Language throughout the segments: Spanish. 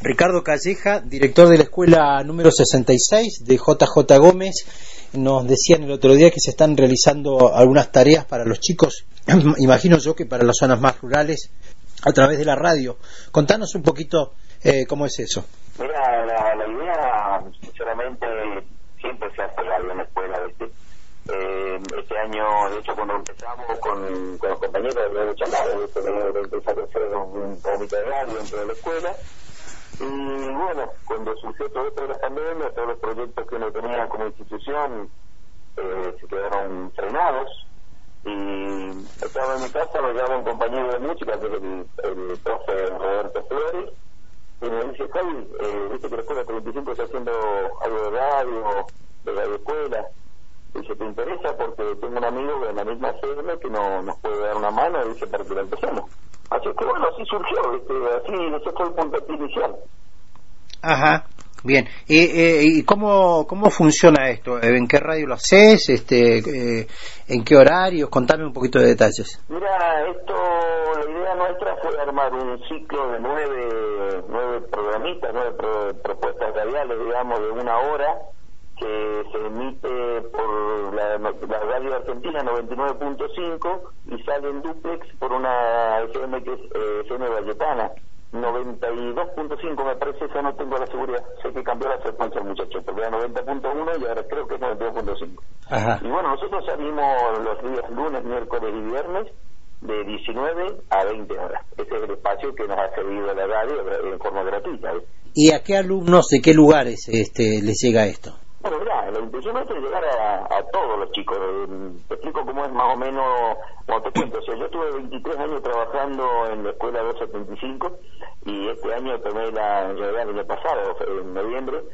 Ricardo Calleja, director de la escuela número 66 de JJ Gómez, nos decían el otro día que se están realizando algunas tareas para los chicos, imagino yo que para las zonas más rurales, a través de la radio. Contanos un poquito eh, cómo es eso. Mira, la, idea, sinceramente, siempre se hace radio en la escuela. Eh, este año, de hecho, cuando empezamos con, los compañeros de charlado, de empezar a hacer un comité de radio dentro de la escuela, y bueno, cuando surgió todo esto de la pandemia, todos los proyectos que uno tenía como institución eh, se quedaron frenados. Y estaba en mi casa, me llama un compañero de música, que es el, el Roberto Flores, y me dice, Javi, eh, viste que la escuela 35 está haciendo algo de radio, de radio escuela. Dice, ¿te interesa? Porque tengo un amigo en la misma sede que no, nos puede dar una mano, y dice, para que la empecemos. Así que bueno, así surgió, este, así, ese fue el punto inicial. Ajá, bien. ¿Y, eh, y cómo, cómo funciona esto? ¿En qué radio lo haces? Este, eh, ¿En qué horarios? Contame un poquito de detalles. Mira, esto, la idea nuestra fue armar un ciclo de nueve, nueve programitas, nueve propuestas radiales, digamos, de una hora, que se emite por la, la radio argentina 99.5 y sale en duplex por una FM que es eh, FM Valletana 92.5 me parece, eso no tengo la seguridad, sé que cambió la frecuencia muchachos, porque era 90.1 y ahora creo que es 92.5. Y bueno, nosotros salimos los días lunes, miércoles y viernes de 19 a 20 horas. Ese es el espacio que nos ha servido la radio en forma gratuita. ¿Y a qué alumnos de qué lugares este, les llega esto? Mira, la intención es llegar a, todos los chicos. Te explico cómo es más o menos, como te cuento. Yo tuve 23 años trabajando en la escuela 275 y este año tomé la, realidad el año pasado, en noviembre,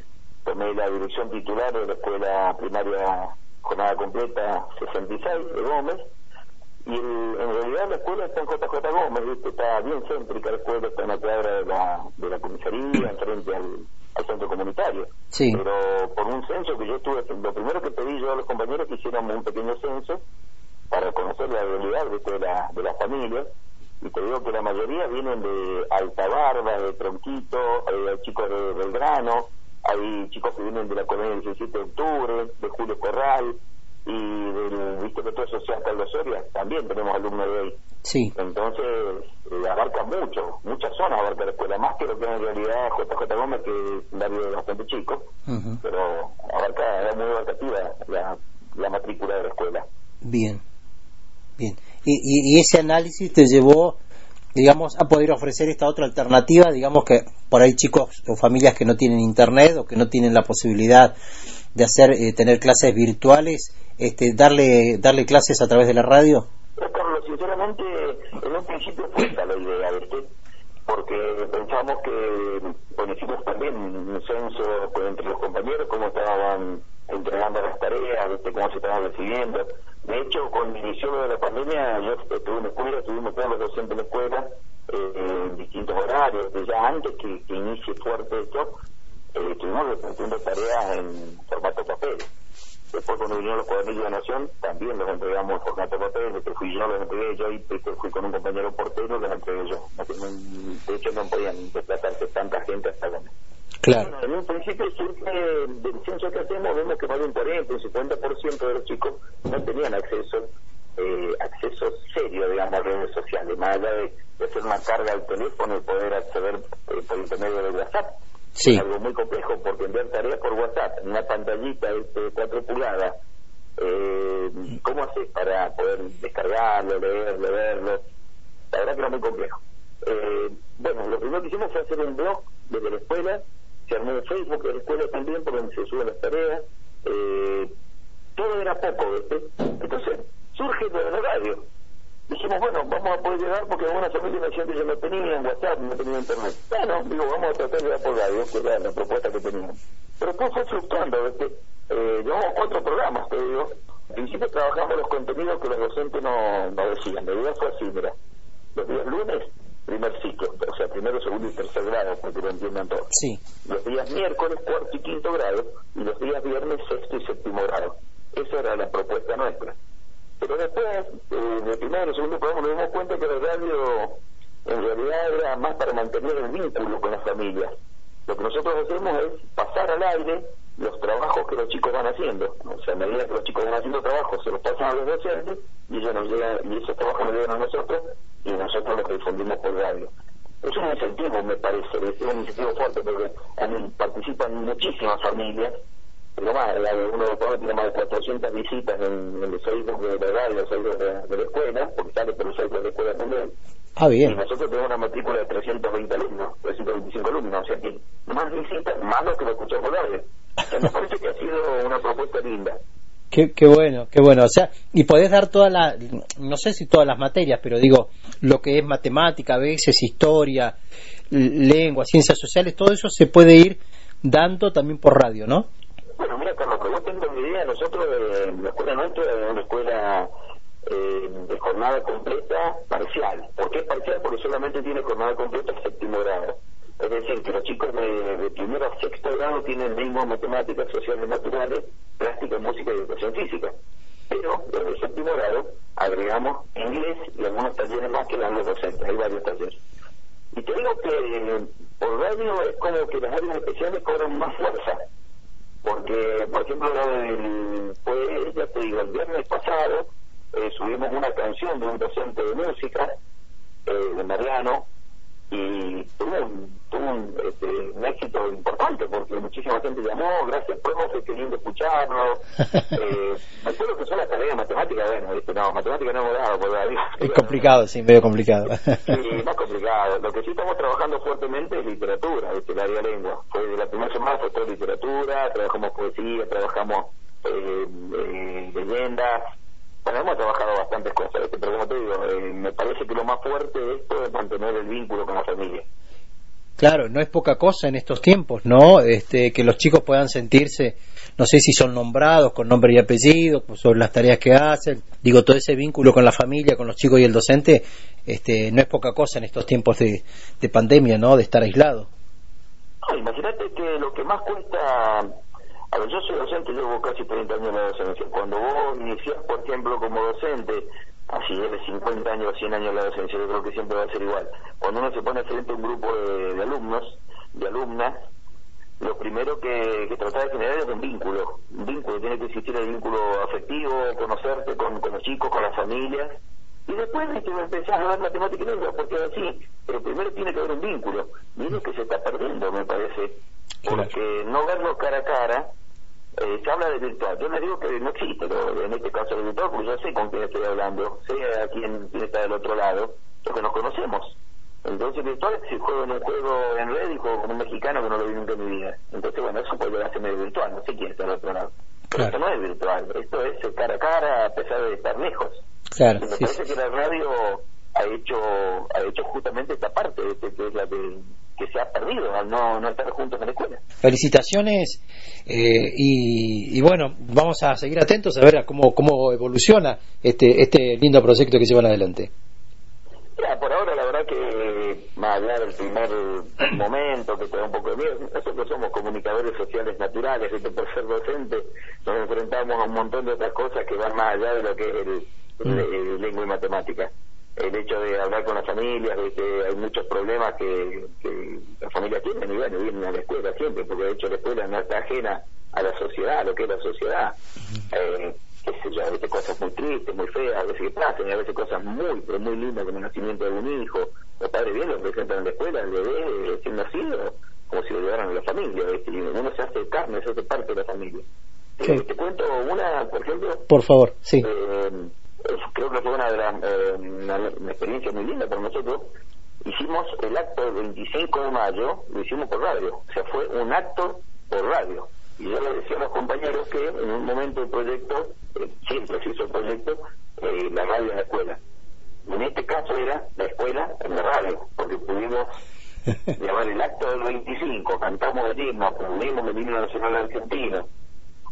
tomé la dirección titular de la escuela primaria jornada completa 66 de Gómez. Y en realidad la escuela está en JJ Gómez, está bien céntrica la escuela, está en la cuadra de la, de la comisaría, enfrente al al centro comunitario. Sí. Pero por un censo que yo tuve, lo primero que pedí yo a los compañeros que hiciéramos un pequeño censo para conocer la realidad de, la, de las familias. Y te digo que la mayoría vienen de Alta Barba, de Tronquito, hay chicos de Belgrano, hay chicos que vienen de la colonia del 17 de octubre, de Julio Corral, y del Petro Social Carlos Soria, también tenemos alumnos de ahí. Sí. Entonces, eh, abarca mucho, muchas zonas abarca la escuela, más que lo que en realidad JJ Gómez, que es un barrio bastante chico, pero abarca, es muy abarcativa la, la matrícula de la escuela. Bien, bien. Y, y, ese análisis te llevó, digamos, a poder ofrecer esta otra alternativa, digamos que por ahí chicos o familias que no tienen internet o que no tienen la posibilidad de hacer, eh, tener clases virtuales, este, darle, darle clases a través de la radio? Carlos, sinceramente, en un principio fue esa la idea, ¿viste? Porque pensamos que, bueno, hicimos también un censo entre los compañeros, cómo estaban entregando las tareas, ¿viste? cómo se estaban recibiendo. De hecho, con el inicio de la pandemia, yo estuve en la escuela, estuvimos todos los docentes en la escuela, eh, en distintos horarios, ya antes que, que inicie fuerte esto, eh, estuvimos repartiendo tareas en formato papel. Después cuando vinieron los cuadernillos de Nación, también los entregamos en formato papel, después fui yo, los entregué yo y después fui con un compañero portero, los entregué yo. De hecho no podían desplazarse tanta gente hasta donde. Claro. en un principio surge del censo que hacemos, vemos que más de un 40, un 50% de los chicos no tenían acceso, eh, acceso serio, digamos, a redes sociales, más allá de, hacer una carga al teléfono y poder acceder eh, por intermedio de WhatsApp Algo muy complejo porque enviar tareas por WhatsApp en una pantallita de 4 pulgadas, eh, ¿cómo haces para poder descargarlo, leerlo, verlo? La verdad que era muy complejo. Eh, bueno, lo primero que hicimos fue hacer un blog desde la escuela, se armó un Facebook de la escuela también por donde se suben las tareas, eh, todo era poco. Entonces surge de la radio dijimos, bueno, vamos a poder llegar porque algunas familias me decían que yo no tenía WhatsApp, no tenía internet. Bueno, digo, vamos a tratar de dar por radio, que era la propuesta que teníamos. Pero después fue frustrando, este, eh, llevamos cuatro programas, te digo. En principio trabajamos los contenidos que los docentes no, no decían. La idea fue así, mira, los días lunes, primer ciclo, o sea, primero, segundo y tercer grado, para que lo entiendan todos. Sí. Los días miércoles, cuarto y quinto grado, y los días viernes, sexto y séptimo grado. Esa era la propuesta nuestra. Pero después, eh, de primero y segundo programa, nos dimos cuenta que la radio en realidad era más para mantener el vínculo con las familias. lo que nosotros hacemos es pasar al aire los trabajos que los chicos van haciendo. O sea, a medida que los chicos van haciendo trabajos, se los pasan a los docentes y, ellos nos llegan, y esos trabajos nos llegan a nosotros y nosotros los difundimos por radio. Es un incentivo, me parece, es un incentivo fuerte porque participan muchísimas familias. Pero más, uno de los tiene más de 400 visitas en, en los Facebook de la radio, los Facebook de, de, la escuela, porque sale por los Facebook de la escuela también. Ah, bien. Y nosotros tenemos una matrícula de 320 alumnos, 325 alumnos, o sea que más visitas, más lo que lo escuchamos por sea, me parece que ha sido una propuesta linda. Qué, qué, bueno, qué bueno. O sea, y podés dar todas las, no sé si todas las materias, pero digo, lo que es matemática, a veces historia, lengua, ciencias sociales, todo eso se puede ir dando también por radio, ¿no? Que yo tengo mi idea, nosotros, eh, la escuela nuestra es una escuela eh, de jornada completa parcial. ¿Por qué parcial? Porque solamente tiene jornada completa séptimo grado. Es decir, que los chicos de, primero a sexto grado tienen mismo matemáticas, sociales, naturales, plástica, música y educación física. Pero desde el séptimo grado agregamos inglés y algunos talleres más que dan los docentes. Hay varios talleres. Y te digo que eh, por radio es como que las áreas especiales cobran más fuerza. Porque, por ejemplo, el, pues, ya te digo, el viernes pasado eh, subimos una canción de un docente de música, eh, de Mariano, y un, tuvo un, este, un, éxito importante porque muchísima gente llamó, gracias profe, qué lindo escucharlo. eh, me acuerdo que son las tareas de matemáticas, bueno, ¿viste? no, matemáticas no hemos dado, por Es complicado, sí, medio complicado. sí, más complicado. Lo que sí estamos trabajando fuertemente es literatura, ¿viste? el área lengua. Fue de la primera semana fue toda literatura, trabajamos poesía, trabajamos eh, eh, leyendas, bueno, hemos trabajado bastantes cosas, pero como te digo, eh, me parece que lo más fuerte de esto es mantener el vínculo con la familia. Claro, no es poca cosa en estos tiempos, ¿no? Este, que los chicos puedan sentirse, no sé si son nombrados con nombre y apellido, pues, sobre las tareas que hacen. Digo, todo ese vínculo con la familia, con los chicos y el docente, este, no es poca cosa en estos tiempos de, de pandemia, ¿no? De estar aislado. No, imagínate que lo que más cuesta a ver, yo soy docente, llevo casi 30 años en la docencia. Cuando vos iniciás, por ejemplo, como docente, así de 50 años o 100 años la docencia, yo creo que siempre va a ser igual. Cuando uno se pone frente a un grupo de, alumnos, de alumnas, lo primero que, que trata de generar es un vínculo. Un vínculo, tiene que existir el vínculo afectivo, conocerte con, con los chicos, con las familias. Y después de que empezás a ver matemática y lengua, porque así, pero primero tiene que haber un vínculo. Y es que se está perdiendo, me parece. Porque no verlo cara a cara eh, se habla de virtual. Yo no digo que no existe, pero en este caso de virtual, porque yo sé con quién estoy hablando, sé a quién, está del otro lado, porque nos conocemos. Entonces virtual si juego en un juego en red y juego con un mexicano que no lo vi nunca en mi vida. Entonces bueno, eso puede hacer medio virtual, no sé quién está del otro lado. Pero esto no es virtual, esto es cara a cara a pesar de estar lejos. Claro, me parece que la radio ha hecho ha hecho justamente esta parte, este, que es la de que se ha perdido al no, no estar juntos en la escuela. Felicitaciones eh, y, y, bueno, vamos a seguir atentos a ver cómo, cómo evoluciona este, este lindo proyecto que llevan adelante. Ya, por ahora la verdad que más allá del primer momento que te da un poco de miedo, nosotros somos comunicadores sociales naturales, y por ser docente nos enfrentamos a un montón de otras cosas que van más allá de lo que es el, mm. lengua y matemática el hecho de hablar con las familias, de que hay muchos problemas que, que las familias tienen y bueno, vienen a la escuela siempre, porque de hecho la escuela no está ajena a la sociedad, a lo que es la sociedad. Eh, qué sé yo, a veces cosas muy tristes, muy feas, a veces que pasan, y a veces cosas muy, pero muy lindas como el nacimiento de un hijo. Los padres bien lo presentan en la escuela, el bebé recién nacido, como si lo llevaran a la familia, y uno se hace carne, se hace parte de la familia. Eh, te cuento una, por ejemplo. Por favor, sí. Eh, creo que fue una de las eh, una, experiencia muy linda para nosotros. Hicimos el acto del 25 de mayo, lo hicimos por radio, o sea, fue un acto por radio. Y yo le decía a los compañeros que en un momento del proyecto, eh, siempre se hizo el proyecto, eh, la radio en la escuela. Y en este caso era la escuela en la radio, porque pudimos llevar el acto del 25, cantamos el himno, aprendimos el himno nacional argentino,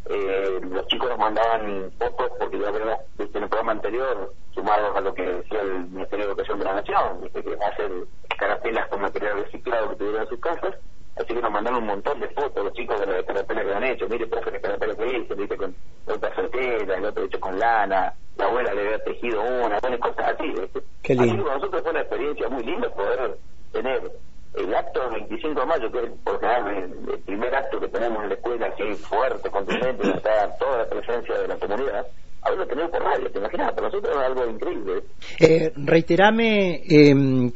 eh, los chicos nos mandaban fotos porque ya habíamos visto en el programa anterior, sumados a lo que decía el Ministerio de Educación de la Nación, ¿viste? que va a hacer carapelas con material reciclado que tuvieron en sus casas, así que nos mandaron un montón de fotos los chicos de las carapelas que han hecho, mire profe la carapela que hice, viste con otra certeza, el otro hecho con lana, la abuela le había tejido una, bueno, cosas así, Qué lindo. Así que para nosotros fue una experiencia muy linda poder tener el acto del 25 de mayo, que es por el, primer acto que tenemos en la escuela, así fuerte, contundente, está toda la presencia de la comunidad, ahora lo tenemos por radio, ¿te imaginas? Para nosotros es algo increíble. Eh, reiterame eh,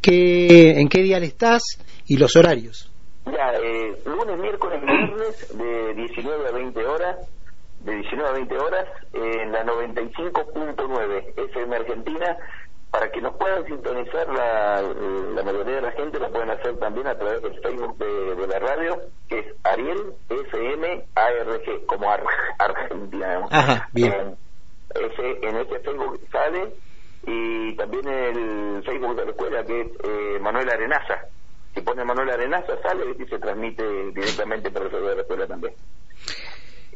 qué, en qué día estás y los horarios. Ya, eh, lunes, miércoles y viernes de 19 a 20 horas, de 19 a 20 horas en la 95.9 FM Argentina, para que nos puedan sintonizar la, la, mayoría de la gente, lo pueden hacer también a través del Facebook de, la radio, que es Ariel FM ARG, como Argentina. Ajá, bien. En, ese, en este Facebook sale y también el Facebook de la escuela, que es eh, Manuel Arenaza. Si pone Manuel Arenaza, sale y se transmite directamente por el de la escuela también.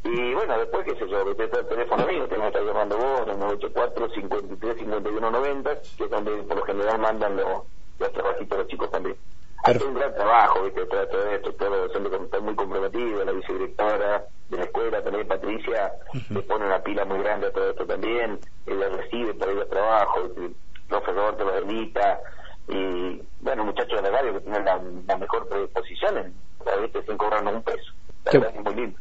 Y bueno, después, qué sé yo, está el teléfono mío, que me está llamando vos, el 984-53-5190, que es donde por lo general mandan los, los trabajitos los chicos también. Hay un gran trabajo, ¿viste? Todo, todo esto, todo, está muy comprometido, la vicedirectora de la escuela, también Patricia, le pone una pila muy grande a todo esto también, ella recibe por ahí los trabajos, el profesor te lo delita, y bueno, muchachos de la radio que tienen la, mejor predisposición, a veces sin cobrarnos un peso. es muy lindo.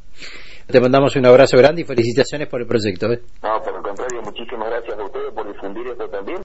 Te mandamos un abrazo grande y felicitaciones por el proyecto. ¿eh? No, por el contrario, muchísimas gracias a ustedes por difundir esto también.